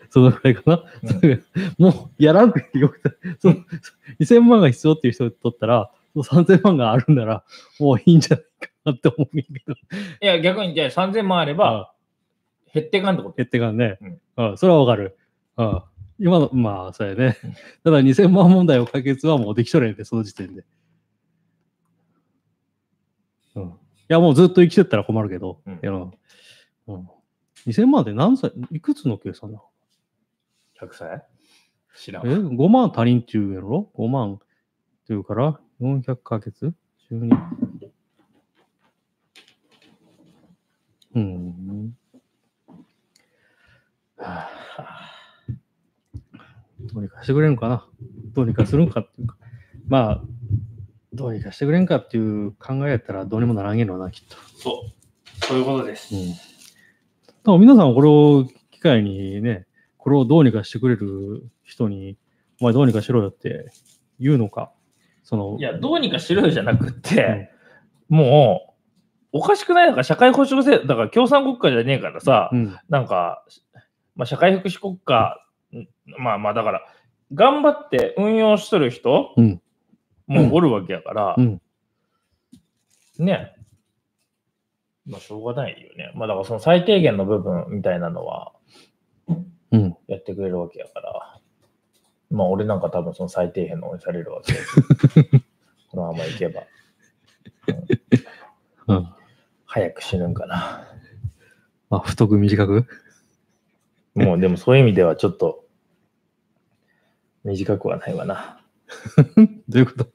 そのくらいかな、うんもうやらんくてよくて、その2000万が必要っていう人とったら、その3000万があるんなら、もういいんじゃないかなって思うけど。いや、逆に、じゃあ3000万あれば、減っていかんってこと？減ってかんね。うんうん、それはわかる。うん。今の、まあ、そうやねうん。ただ2000万問題を解決はもうできとるんやで、その時点で。うん。いや、もうずっと生きてったら困るけど、うんいやうん。2000万って何歳、いくつの計算だ ?100 歳？知らえん。?5 万足りんちゅうやろ ?5 万っていうから、400ヶ月 ?12。うん。はあどうにかしてくれるんかなどうにかするんかっていうか。まあ、どうにかしてくれんかっていう考えやったらどうにもならんげんのな、きっと。そう。そういうことです。うん。だから皆さんこれを機会にね、これをどうにかしてくれる人に、お前どうにかしろよって言うのか。その、いや、どうにかしろよじゃなくって、もう、おかしくない？のか、社会保障制度、だから共産国家じゃねえからさ、うん、なんか、まあ、社会福祉国家、んまあまあ、だから、頑張って運用しとる人、うんもうおるわけやから、うんね。まあ、しょうがないよね。まあ、だからその最低限の部分みたいなのはうん。やってくれるわけやから、まあ、俺なんか多分その最低限のにされるわけです。このままいけば。うん。早く死ぬんかな。まあ、太く短く？もうでもそういう意味ではちょっと短くはないわな。どういうこと？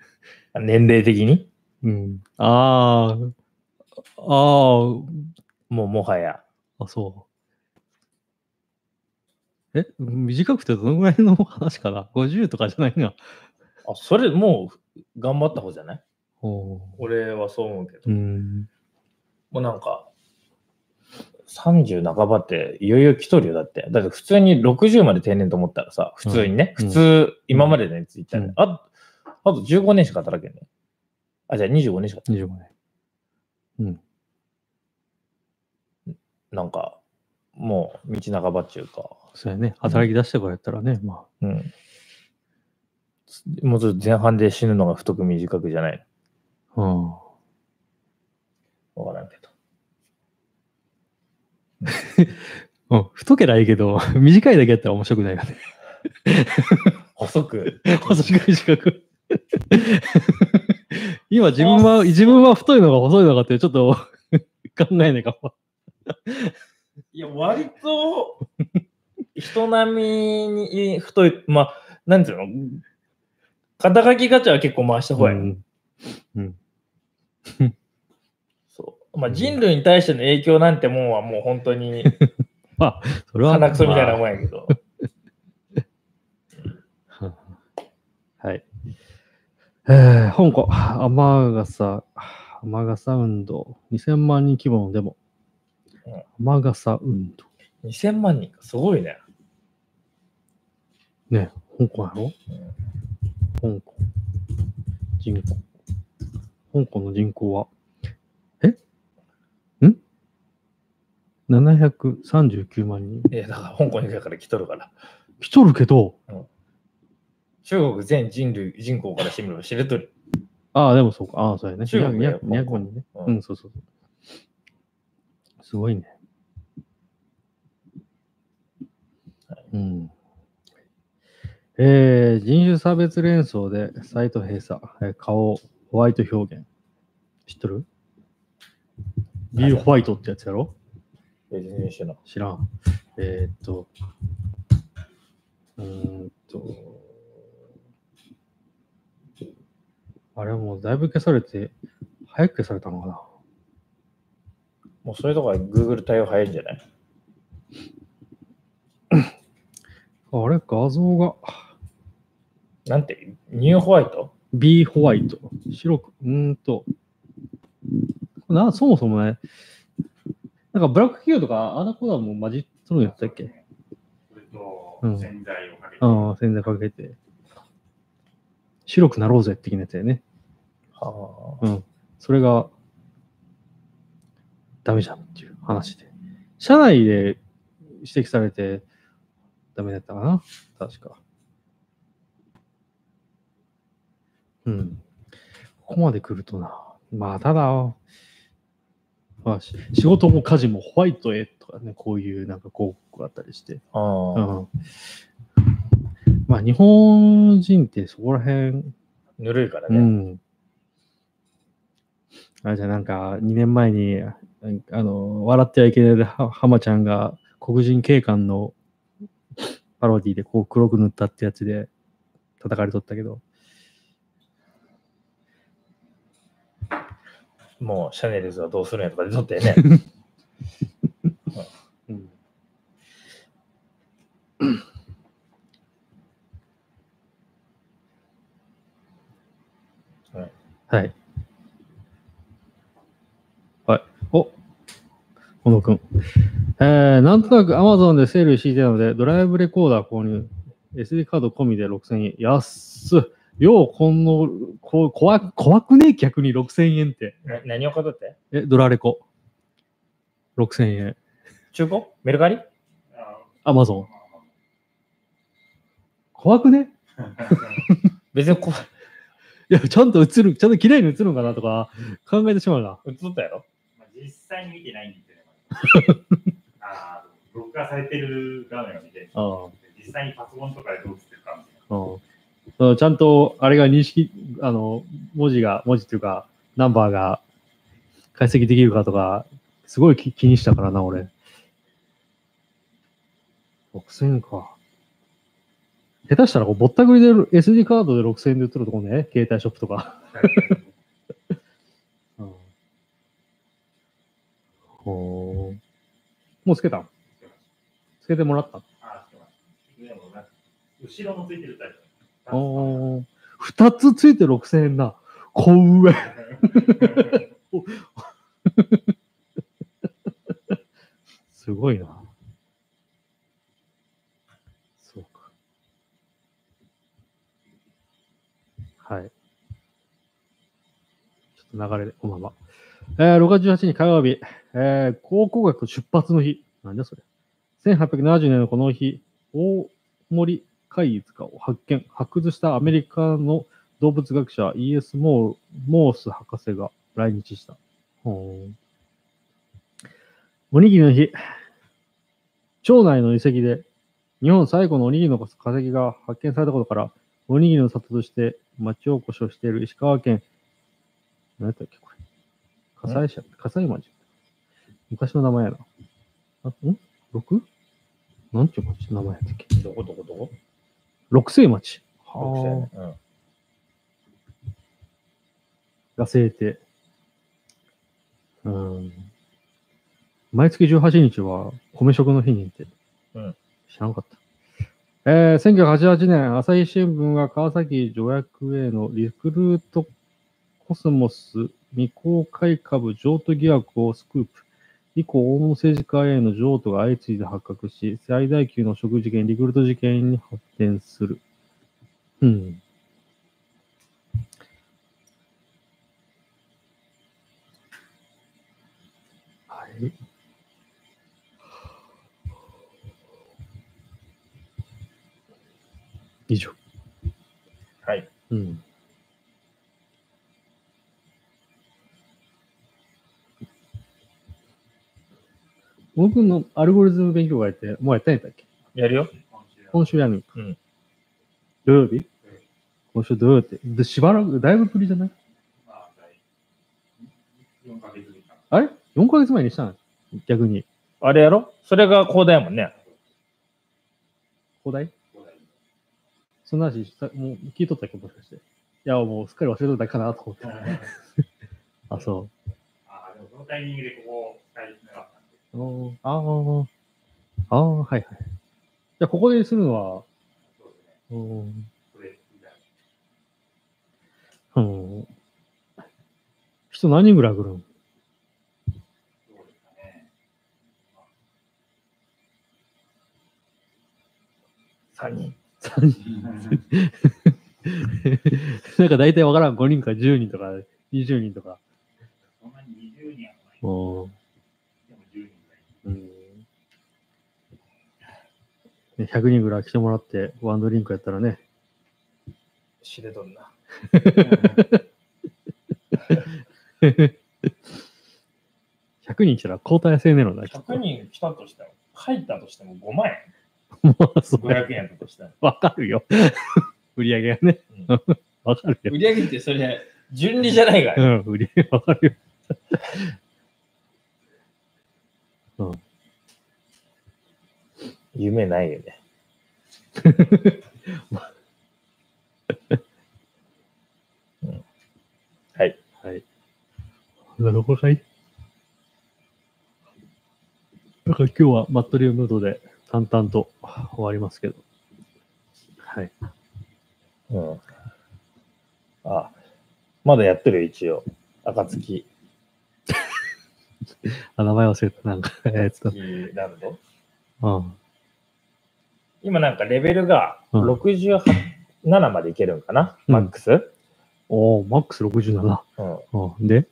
年齢的に？うん。ああ、あもうもはや。あ、あ、そう。え、短くてどのぐらいの話かな ?50 とかじゃないな。あ、それもう頑張った方じゃない？俺はそう思うけど。うん。もうなんか、30半ばっていよいよ来とるよ。だって。だって普通に60まで定年と思ったらさ、普通にね、うん普通、今までのやつ言ったら、うんああと15年しか働けんね。あ、じゃあ25年しか。25年。なんか、もう道半ばっていうか、そうやね。働き出してからやったらね、まあ。うん。もうちょっと前半で死ぬのが太く短くじゃないうん。わからんけど。うん、太けりゃいいけど、短いだけやったら面白くないよね。細く。細く短く。今自分は、自分は太いのか細いのかってちょっと考えないかも。いや、割と、人並みに太い、まあ、なんていうの？肩書きガチャは結構回した方がいい。うん。うん。まあ、人類に対しての影響なんてもんはもう本当に まあ、それは。鼻くそみたいなもんまやけど。あ はい。えー、香港、雨傘、雨傘運動、2000万人規模のデモ。雨傘運動。2000万人か、すごいね。ね、香港やろ？香港。人口。香港の人口は、えん ?739 万人。いや、だから香港にだから来とるから。来とるけど、中国全人類、人口からしてみれば知れとる。ああ、でもそうか。ああ、そうやね。中国や200 200万人ね。うんうん、そうそうそう。すごいね。うん。えー、人種差別連想でサイト閉鎖、えー顔、ホワイト表現。知っとる？ビーホワイトってやつやろ？別に一緒の。知らん。えーっと、うーんと、あれはもうだいぶ消されて、早く消されたのかな。もうそういうとこは Google 対応早いんじゃない？あれ、画像が、なんて、ニューホワイト？B ホワイト。白く、うーんと、な、そもそもね、なんかブラック企業とか、あの子はもう混じっとるんやったっけ？それとうん洗剤をかけて、ああ、洗剤かけて。白くなろうぜ的なやつやね。はうん。それが、ダメじゃんっていう話で。社内で指摘されて、ダメだったかな？確か。うん。ここまで来るとな。まあ、ただ、まあ、し仕事も家事もホワイトへとかね、こういうなんか広告があったりして。あ。うん。まあ、日本人ってそこら辺、ぬるいからね。うん。あれじゃなんか、2年前に、あの、笑ってはいけないで、は浜ちゃんが黒人警官のパロディでこう黒く塗ったってやつで叩かれとったけど、もうシャネルズはどうするんやとかで撮ってね。はい。はい。お小野くん。えー、なんとなく Amazon でセール敷いてたので、ドライブレコーダー購入。SD カード込みで6000円。安っ。よう、この、こう怖く、怖くね逆に6000円って。な何を買ったって？え、ドラレコ。6000円。中古？メルカリ？あ Amazon。怖くね？別にこいや、ちゃんと映る、ちゃんと綺麗に映るのかなとか考えてしまうな。う、映ったやろ？まあ、実際に見てないんですよね。あー録画されてる画面を見て、あ実際にパソコンとかでどう映ってるかみたいな。うんそうちゃんと、あれが認識、あの、文字が、文字っていうか、ナンバーが解析できるかとか、すごい気気にしたからな、俺。6000円か。下手したらこう、ぼったくりで SD カードで6000円で売ってるとこね、携帯ショップとか。うんほーもうつけたん？つけてもらった後ろもついてるタイプ。おー二つついて6000円だ。こう上。すごいな。そうか。はい。ちょっと流れで、こんばんは。えー、6月18日火曜日、えー、考古学出発の日。なんだそれ。1870年のこの日、大森貝塚を発見、発掘したアメリカの動物学者 E.S. モーモース博士が来日した。ほーんおにぎりの日、町内の遺跡で日本最古のおにぎりの化石が発見されたことから、おにぎりの里として町おこしをしている石川県、何やったっけこれ。葛西市、葛西町？昔の名前やな。あん ?6? なんていう町の名前やったっけ？どこどこどこ六星町。六は千うん。あ。が制定。うん。毎月18日は米食の日にって。うん知らなかった。えー、1988年、朝日新聞が川崎条約へのリクルートコスモス未公開株譲渡疑惑をスクープ。以降、大物政治家への譲渡が相次いで発覚し、最大級の食事件、リクルート事件に発展する。うん。はい。以上。はい。うん。僕のアルゴリズム勉強会って、もうやったんやったっけ？やるよ。今週やる。うん土曜日？今週土曜日って。で、しばらく、だいぶぶりじゃない？まあ4ヶ月ぶりか。あれ ?4 ヶ月前にしたの？逆に。あれやろ？それが広大やもんね。古代五代そんな話した、もう聞いとったっけ？もしかして。いや、もうすっかり忘れとったかなと思って。あ、そああ、でもそのタイミングでここ2人あーあー、はいはい。じゃあ、ここでするのは、そうんん。人何人ぐらい来るんどうですかね。3人。?3 人。なんか大体わからん。5人か10人とか20人とか。そんなに20人はない。おーでも10人ぐらい。うんね100人ぐらい来てもらって、ワンドリンクやったらね、知れとんな。100人来たら交代制ねのな。100人来たとしても、入ったとしても5万円。もうそう500円やったとしたら。わかるよ。売り上げがね。わかるよ。売り上げってそれ、順利じゃないからね。うん、売り上げわかるよ。夢ないよね。うんはい。はい。なるほど、はい？なんか今日はマットリウムードで淡々と終わりますけど。はい。うん。あ、まだやってるよ、一応。暁。あ、名前忘れた。なんか、えー、つった。暁ランド。うん。今なんかレベルがうん。67までいけるんかな、うん。マックス、おー、マックス67。うん、うん。で、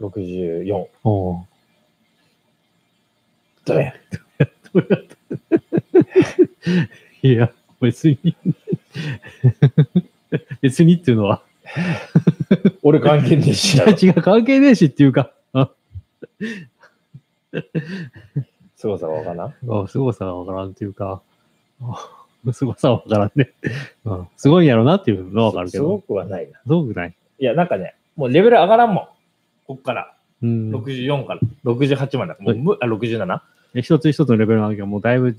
64。おー。どうや？っ たいや、別に。別にっていうのは、俺関係ねえし違う 違う、関係ねえしっていうか、あ、すごさがわかなあすごさがわからんっていうか、あ すごさはわからんね。うん、すごいんやろなっていうのはわかるけすごど、くはないな。すごくない？いや、なんかね、もうレベル上がらんもん。こっから。うん。64から68まで。もうむあ、67? で一つ一つのレベルの上げがもうだいぶ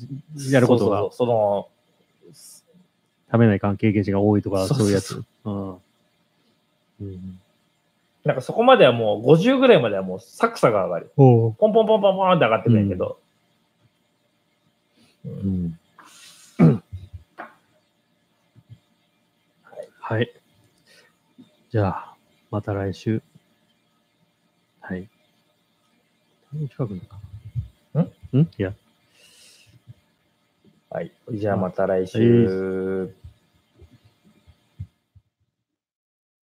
やることがそうそうそうその、食べない関係ゲージが多いとか、そういうやつ。うん。うん。なんかそこまではもう50ぐらいまではもうサクサが上がる。ポンポンポンポンポンって上がってくるんやけど。うんうん。はい。じゃあ、また来週。はい。近くのかな？ん？ん？いや。はい。じゃあまた来週。